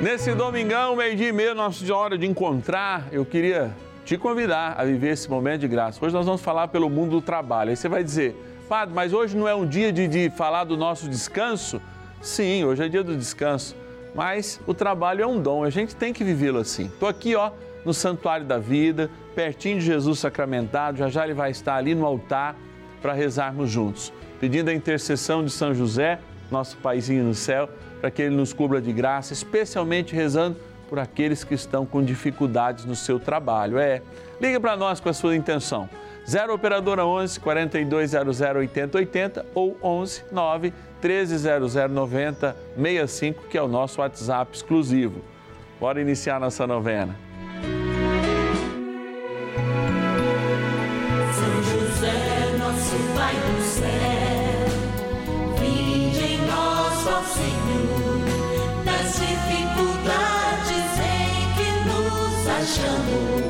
Nesse domingão, meio-dia e meio, nossa hora de encontrar, eu queria te convidar a viver esse momento de graça. Hoje nós vamos falar pelo mundo do trabalho. Aí você vai dizer, Padre, mas hoje não é um dia de, de falar do nosso descanso? Sim, hoje é dia do descanso. Mas o trabalho é um dom, a gente tem que vivê-lo assim. Estou aqui, ó, no Santuário da Vida, pertinho de Jesus sacramentado, já já ele vai estar ali no altar para rezarmos juntos, pedindo a intercessão de São José, nosso paizinho no céu para que Ele nos cubra de graça, especialmente rezando por aqueles que estão com dificuldades no seu trabalho. É, liga para nós com a sua intenção. 0 Operadora 11 4200 8080 ou 11 9 1300 90 65, que é o nosso WhatsApp exclusivo. Bora iniciar nossa novena. Nos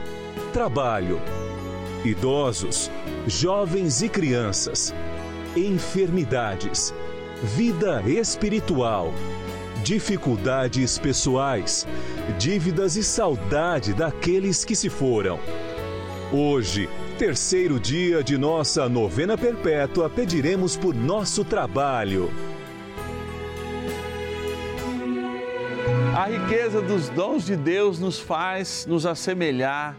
trabalho, idosos, jovens e crianças, enfermidades, vida espiritual, dificuldades pessoais, dívidas e saudade daqueles que se foram. Hoje, terceiro dia de nossa novena perpétua, pediremos por nosso trabalho. A riqueza dos dons de Deus nos faz nos assemelhar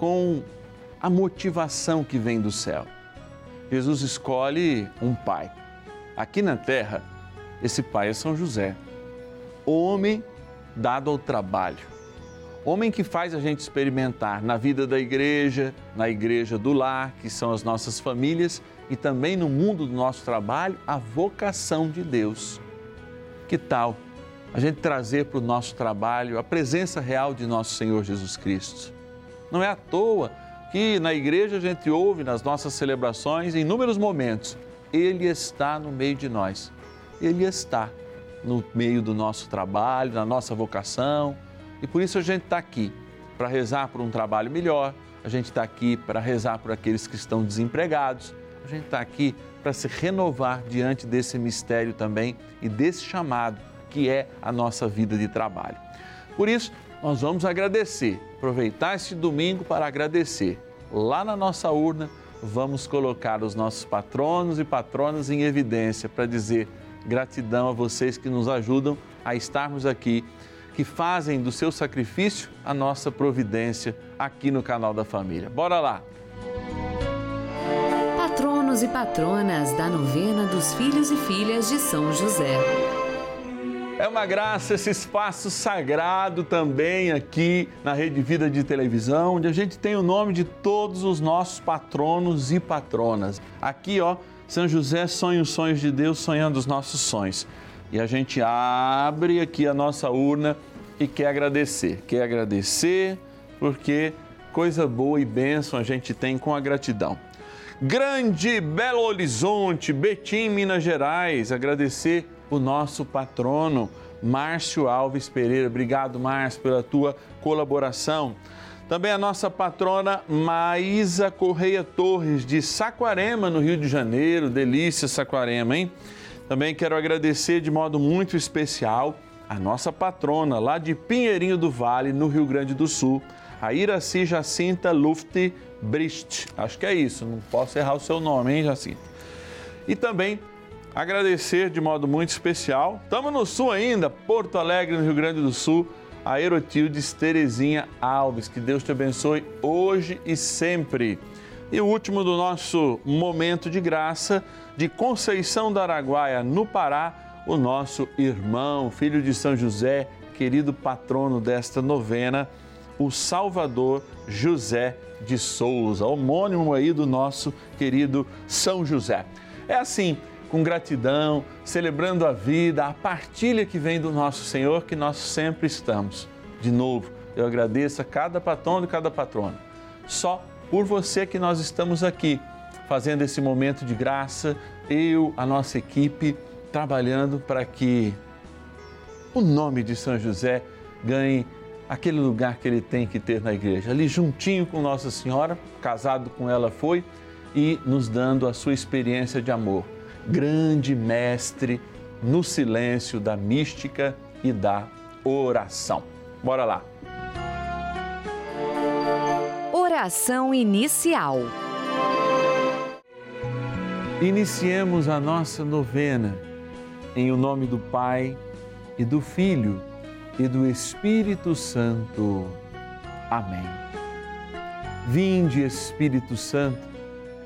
com a motivação que vem do céu. Jesus escolhe um pai. Aqui na terra, esse pai é São José, homem dado ao trabalho, homem que faz a gente experimentar na vida da igreja, na igreja do lar, que são as nossas famílias, e também no mundo do nosso trabalho, a vocação de Deus. Que tal a gente trazer para o nosso trabalho a presença real de nosso Senhor Jesus Cristo? Não é à toa que na igreja a gente ouve nas nossas celebrações, em inúmeros momentos, Ele está no meio de nós. Ele está no meio do nosso trabalho, na nossa vocação. E por isso a gente está aqui para rezar por um trabalho melhor, a gente está aqui para rezar por aqueles que estão desempregados, a gente está aqui para se renovar diante desse mistério também e desse chamado que é a nossa vida de trabalho. Por isso, nós vamos agradecer, aproveitar esse domingo para agradecer. Lá na nossa urna, vamos colocar os nossos patronos e patronas em evidência para dizer gratidão a vocês que nos ajudam a estarmos aqui, que fazem do seu sacrifício a nossa providência aqui no canal da família. Bora lá! Patronos e patronas da novena dos filhos e filhas de São José. É uma graça esse espaço sagrado também aqui na Rede Vida de Televisão, onde a gente tem o nome de todos os nossos patronos e patronas. Aqui, ó, São José sonha os sonhos de Deus, sonhando os nossos sonhos. E a gente abre aqui a nossa urna e quer agradecer. Quer agradecer porque coisa boa e bênção a gente tem com a gratidão. Grande Belo Horizonte, Betim, Minas Gerais, agradecer o nosso patrono, Márcio Alves Pereira. Obrigado, Márcio, pela tua colaboração. Também a nossa patrona Maísa Correia Torres, de Saquarema, no Rio de Janeiro. Delícia, Saquarema, hein? Também quero agradecer de modo muito especial a nossa patrona, lá de Pinheirinho do Vale, no Rio Grande do Sul, a Iraci Jacinta Luft Brist. Acho que é isso, não posso errar o seu nome, hein, Jacinta? E também agradecer de modo muito especial. Estamos no sul ainda, Porto Alegre, no Rio Grande do Sul, a Erotildes Terezinha Alves. Que Deus te abençoe hoje e sempre. E o último do nosso momento de graça, de Conceição da Araguaia, no Pará, o nosso irmão, filho de São José, querido patrono desta novena, o Salvador José de Souza, homônimo aí do nosso querido São José. É assim, com gratidão, celebrando a vida, a partilha que vem do nosso Senhor, que nós sempre estamos. De novo, eu agradeço a cada patrono e cada patrona. Só por você que nós estamos aqui, fazendo esse momento de graça, eu, a nossa equipe, trabalhando para que o nome de São José ganhe aquele lugar que ele tem que ter na igreja, ali juntinho com Nossa Senhora, casado com ela foi e nos dando a sua experiência de amor grande mestre no silêncio da mística e da oração. Bora lá. Oração inicial. Iniciemos a nossa novena em o nome do Pai e do Filho e do Espírito Santo. Amém. Vinde, Espírito Santo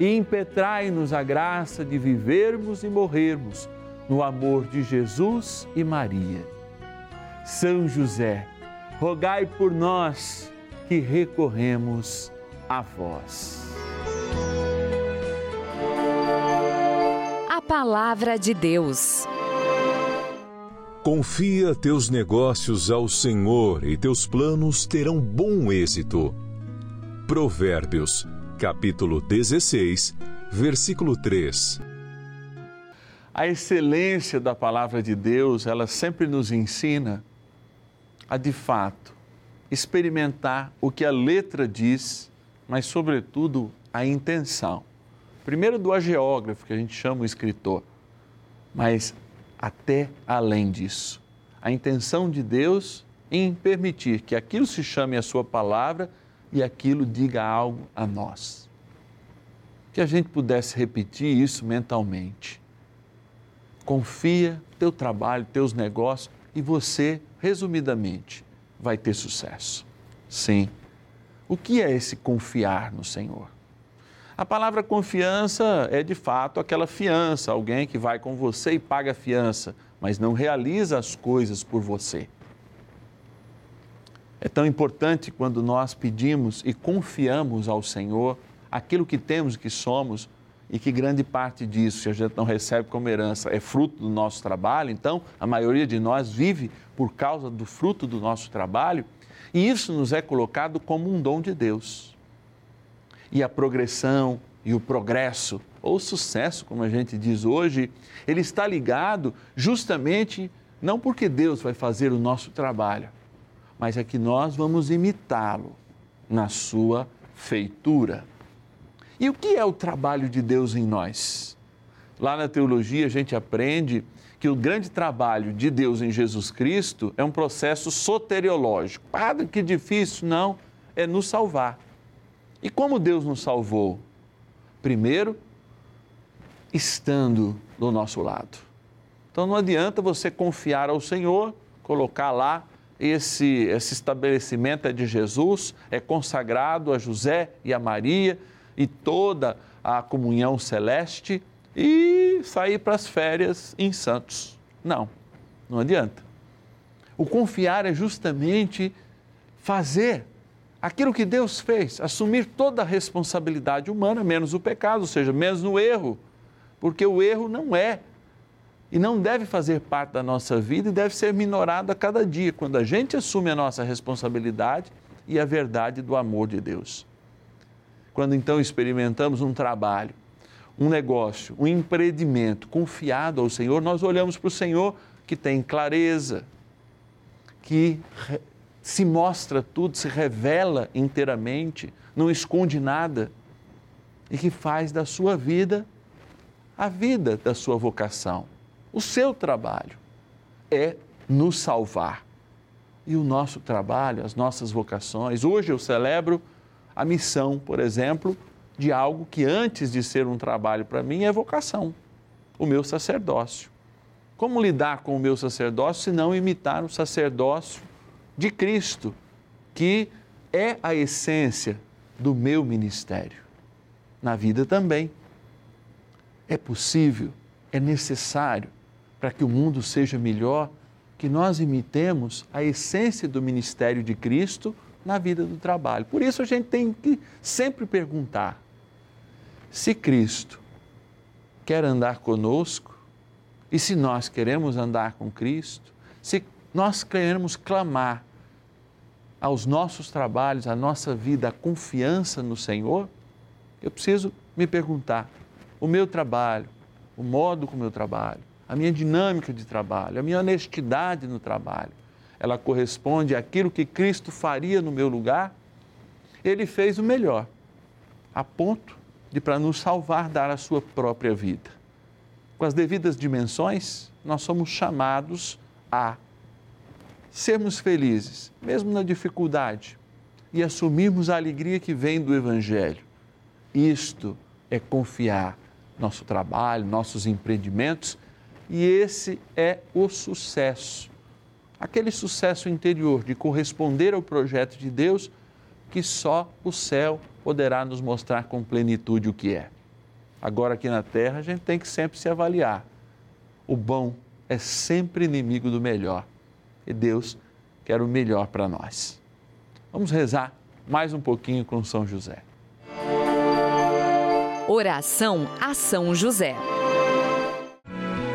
e impetrai-nos a graça de vivermos e morrermos no amor de Jesus e Maria. São José, rogai por nós que recorremos a vós. A Palavra de Deus. Confia teus negócios ao Senhor e teus planos terão bom êxito. Provérbios capítulo 16, versículo 3. A excelência da palavra de Deus, ela sempre nos ensina a de fato experimentar o que a letra diz, mas sobretudo a intenção. Primeiro do ageógrafo, que a gente chama o escritor, mas até além disso. A intenção de Deus em permitir que aquilo se chame a sua palavra e aquilo diga algo a nós. Que a gente pudesse repetir isso mentalmente. Confia teu trabalho, teus negócios e você, resumidamente, vai ter sucesso. Sim. O que é esse confiar no Senhor? A palavra confiança é de fato aquela fiança, alguém que vai com você e paga fiança, mas não realiza as coisas por você. É tão importante quando nós pedimos e confiamos ao Senhor aquilo que temos, que somos, e que grande parte disso, a gente não recebe como herança, é fruto do nosso trabalho, então a maioria de nós vive por causa do fruto do nosso trabalho, e isso nos é colocado como um dom de Deus. E a progressão e o progresso, ou sucesso, como a gente diz hoje, ele está ligado justamente não porque Deus vai fazer o nosso trabalho, mas é que nós vamos imitá-lo na sua feitura. E o que é o trabalho de Deus em nós? Lá na teologia a gente aprende que o grande trabalho de Deus em Jesus Cristo é um processo soteriológico. Padre, que difícil, não, é nos salvar. E como Deus nos salvou? Primeiro, estando do nosso lado. Então não adianta você confiar ao Senhor, colocar lá esse, esse estabelecimento é de Jesus, é consagrado a José e a Maria, e toda a comunhão celeste e sair para as férias em Santos. Não, não adianta. O confiar é justamente fazer aquilo que Deus fez, assumir toda a responsabilidade humana, menos o pecado, ou seja, menos o erro, porque o erro não é e não deve fazer parte da nossa vida e deve ser minorado a cada dia, quando a gente assume a nossa responsabilidade e a verdade do amor de Deus. Quando então experimentamos um trabalho, um negócio, um empreendimento confiado ao Senhor, nós olhamos para o Senhor que tem clareza, que se mostra tudo, se revela inteiramente, não esconde nada e que faz da sua vida a vida da sua vocação. O seu trabalho é nos salvar. E o nosso trabalho, as nossas vocações. Hoje eu celebro a missão, por exemplo, de algo que antes de ser um trabalho para mim é vocação, o meu sacerdócio. Como lidar com o meu sacerdócio se não imitar o sacerdócio de Cristo, que é a essência do meu ministério? Na vida também. É possível, é necessário, para que o mundo seja melhor, que nós imitemos a essência do ministério de Cristo na vida do trabalho. Por isso a gente tem que sempre perguntar: se Cristo quer andar conosco e se nós queremos andar com Cristo, se nós queremos clamar aos nossos trabalhos, à nossa vida, a confiança no Senhor, eu preciso me perguntar: o meu trabalho, o modo como eu trabalho, a minha dinâmica de trabalho, a minha honestidade no trabalho, ela corresponde àquilo que Cristo faria no meu lugar, ele fez o melhor, a ponto de, para nos salvar, dar a sua própria vida. Com as devidas dimensões, nós somos chamados a sermos felizes, mesmo na dificuldade, e assumirmos a alegria que vem do Evangelho. Isto é confiar nosso trabalho, nossos empreendimentos, e esse é o sucesso aquele sucesso interior de corresponder ao projeto de Deus que só o céu poderá nos mostrar com plenitude o que é. Agora, aqui na terra, a gente tem que sempre se avaliar. O bom é sempre inimigo do melhor e Deus quer o melhor para nós. Vamos rezar mais um pouquinho com São José. Oração a São José.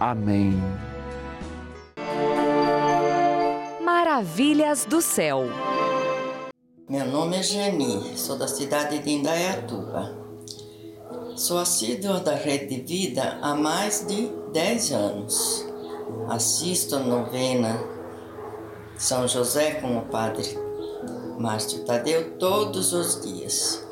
Amém. Maravilhas do céu. Meu nome é Geni, sou da cidade de Indaiatuba. Sou assídua da Rede de Vida há mais de 10 anos. Assisto a novena São José com o Padre Márcio Tadeu todos os dias.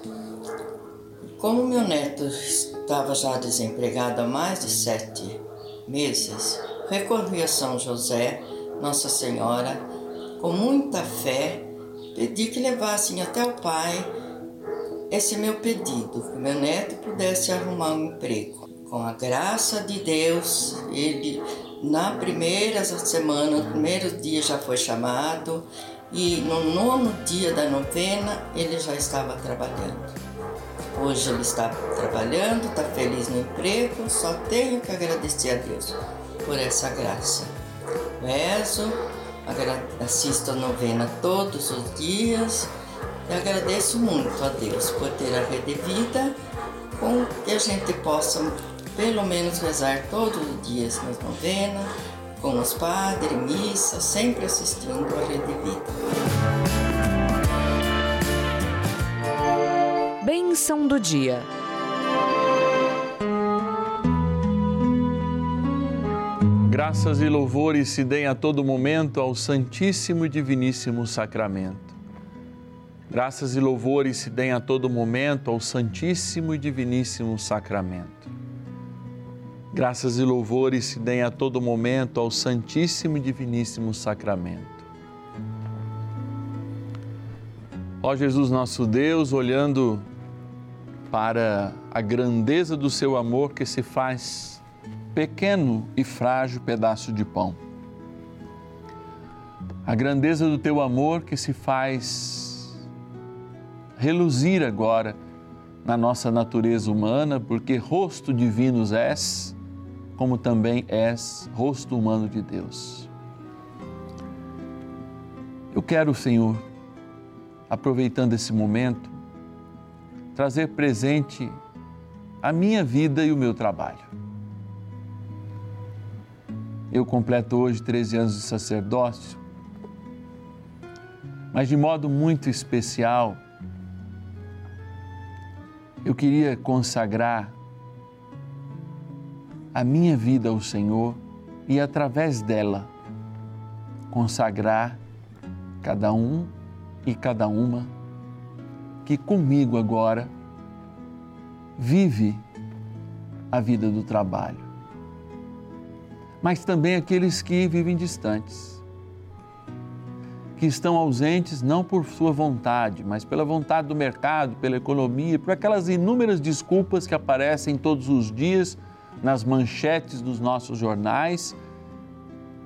Como meu neto estava já desempregado há mais de sete meses, recorri a São José, Nossa Senhora, com muita fé, pedi que levassem até o Pai esse meu pedido, que meu neto pudesse arrumar um emprego. Com a graça de Deus, ele na primeira semana, no primeiro dia já foi chamado e no nono dia da novena ele já estava trabalhando. Hoje ele está trabalhando, está feliz no emprego, só tenho que agradecer a Deus por essa graça. Rezo, assisto a novena todos os dias e agradeço muito a Deus por ter a rede vida com que a gente possa pelo menos rezar todos os dias nas novenas, com os padres, missa, sempre assistindo a rede vida. Bênção do dia. Graças e louvores se deem a todo momento ao Santíssimo e Diviníssimo Sacramento. Graças e louvores se deem a todo momento ao Santíssimo e Diviníssimo Sacramento. Graças e louvores se deem a todo momento ao Santíssimo e Diviníssimo Sacramento. Ó Jesus nosso Deus, olhando para a grandeza do seu amor que se faz pequeno e frágil pedaço de pão. A grandeza do teu amor que se faz reluzir agora na nossa natureza humana, porque rosto divino és, como também és rosto humano de Deus. Eu quero, Senhor, aproveitando esse momento, trazer presente a minha vida e o meu trabalho. Eu completo hoje 13 anos de sacerdócio, mas de modo muito especial, eu queria consagrar a minha vida ao Senhor e, através dela, consagrar cada um e cada uma que comigo agora vive a vida do trabalho. Mas também aqueles que vivem distantes, que estão ausentes não por sua vontade, mas pela vontade do mercado, pela economia, por aquelas inúmeras desculpas que aparecem todos os dias nas manchetes dos nossos jornais,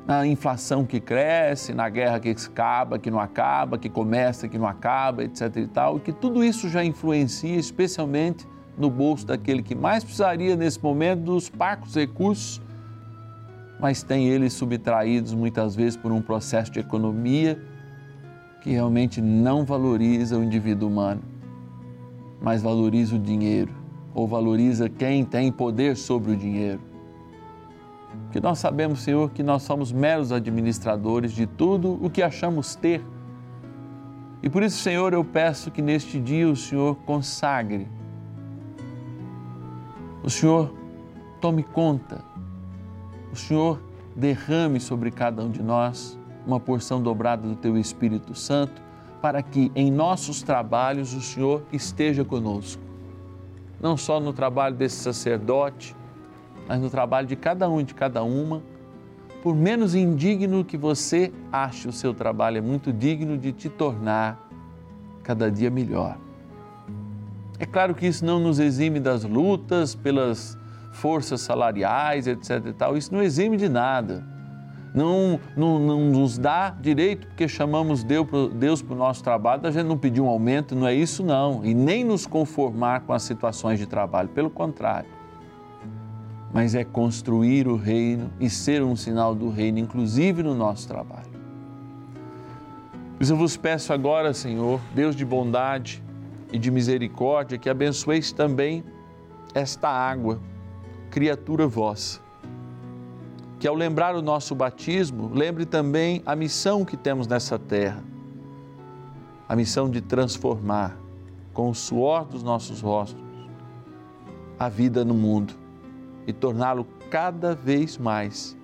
na inflação que cresce, na guerra que acaba, que não acaba, que começa, que não acaba, etc e tal, e que tudo isso já influencia especialmente no bolso daquele que mais precisaria nesse momento dos parcos recursos mas tem eles subtraídos muitas vezes por um processo de economia que realmente não valoriza o indivíduo humano, mas valoriza o dinheiro ou valoriza quem tem poder sobre o dinheiro. Que nós sabemos, Senhor, que nós somos meros administradores de tudo o que achamos ter. E por isso, Senhor, eu peço que neste dia o Senhor consagre, o Senhor tome conta o Senhor derrame sobre cada um de nós uma porção dobrada do Teu Espírito Santo, para que em nossos trabalhos o Senhor esteja conosco. Não só no trabalho desse sacerdote, mas no trabalho de cada um e de cada uma. Por menos indigno que você ache o seu trabalho, é muito digno de te tornar cada dia melhor. É claro que isso não nos exime das lutas pelas forças salariais, etc. E tal. Isso não exime de nada. Não, não, não nos dá direito, porque chamamos Deus para o nosso trabalho, a gente não pedir um aumento, não é isso não. E nem nos conformar com as situações de trabalho, pelo contrário. Mas é construir o reino e ser um sinal do reino, inclusive no nosso trabalho. Mas eu vos peço agora, Senhor, Deus de bondade e de misericórdia, que abençoeis também esta água, criatura vossa que ao lembrar o nosso batismo, lembre também a missão que temos nessa terra. A missão de transformar com o suor dos nossos rostos a vida no mundo e torná-lo cada vez mais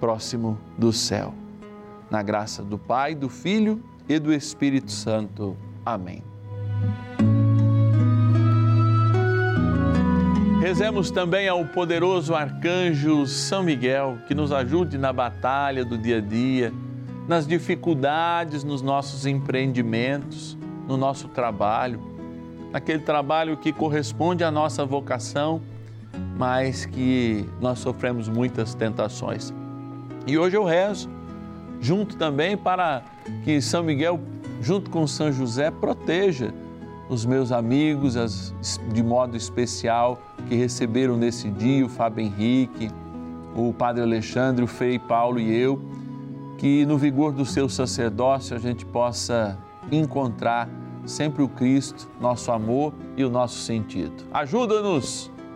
próximo do céu. Na graça do Pai, do Filho e do Espírito Santo. Amém. Rezemos também ao poderoso arcanjo São Miguel, que nos ajude na batalha do dia a dia, nas dificuldades nos nossos empreendimentos, no nosso trabalho, naquele trabalho que corresponde à nossa vocação, mas que nós sofremos muitas tentações. E hoje eu rezo, junto também para que São Miguel, junto com São José, proteja os meus amigos, as, de modo especial, que receberam nesse dia, o Fábio Henrique, o Padre Alexandre, o Frei Paulo e eu, que no vigor do seu sacerdócio a gente possa encontrar sempre o Cristo, nosso amor e o nosso sentido. Ajuda-nos,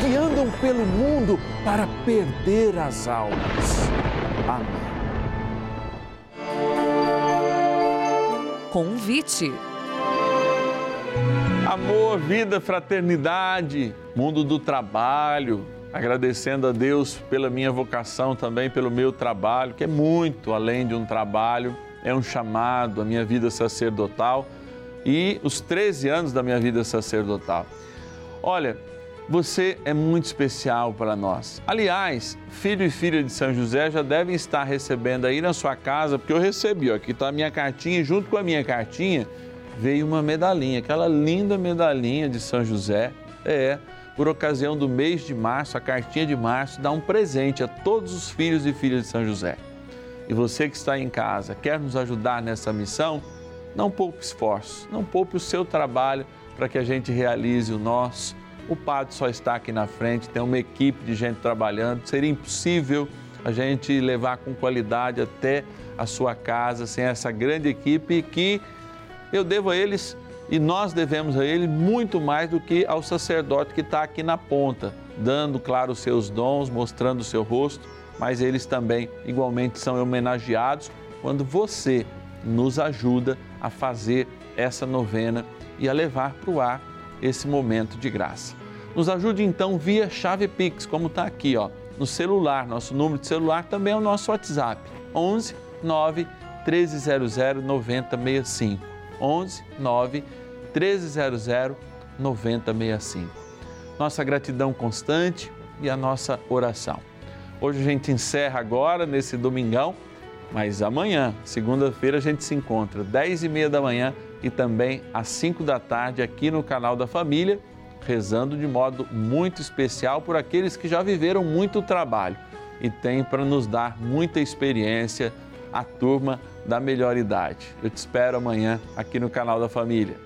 que andam pelo mundo para perder as almas. Amém. convite. Amor, vida, fraternidade, mundo do trabalho, agradecendo a Deus pela minha vocação também, pelo meu trabalho, que é muito além de um trabalho, é um chamado, a minha vida sacerdotal e os 13 anos da minha vida sacerdotal. Olha, você é muito especial para nós. Aliás, filho e filha de São José já devem estar recebendo aí na sua casa, porque eu recebi, ó, aqui está a minha cartinha, e junto com a minha cartinha veio uma medalhinha, aquela linda medalhinha de São José. É, por ocasião do mês de março, a cartinha de março dá um presente a todos os filhos e filhas de São José. E você que está em casa, quer nos ajudar nessa missão? Não poupe esforço, não poupe o seu trabalho para que a gente realize o nosso o padre só está aqui na frente, tem uma equipe de gente trabalhando. Seria impossível a gente levar com qualidade até a sua casa sem essa grande equipe que eu devo a eles e nós devemos a ele muito mais do que ao sacerdote que está aqui na ponta, dando, claro, os seus dons, mostrando o seu rosto, mas eles também igualmente são homenageados quando você nos ajuda a fazer essa novena e a levar para o ar esse momento de graça. Nos ajude então via chave Pix, como está aqui, ó, no celular. Nosso número de celular também é o nosso WhatsApp. 11 9 1300 9065. 11 9 1300 9065. Nossa gratidão constante e a nossa oração. Hoje a gente encerra agora nesse domingão, mas amanhã, segunda-feira, a gente se encontra 10 e meia da manhã e também às 5 da tarde aqui no canal da Família, rezando de modo muito especial por aqueles que já viveram muito trabalho e têm para nos dar muita experiência a turma da melhor idade. Eu te espero amanhã aqui no canal da Família.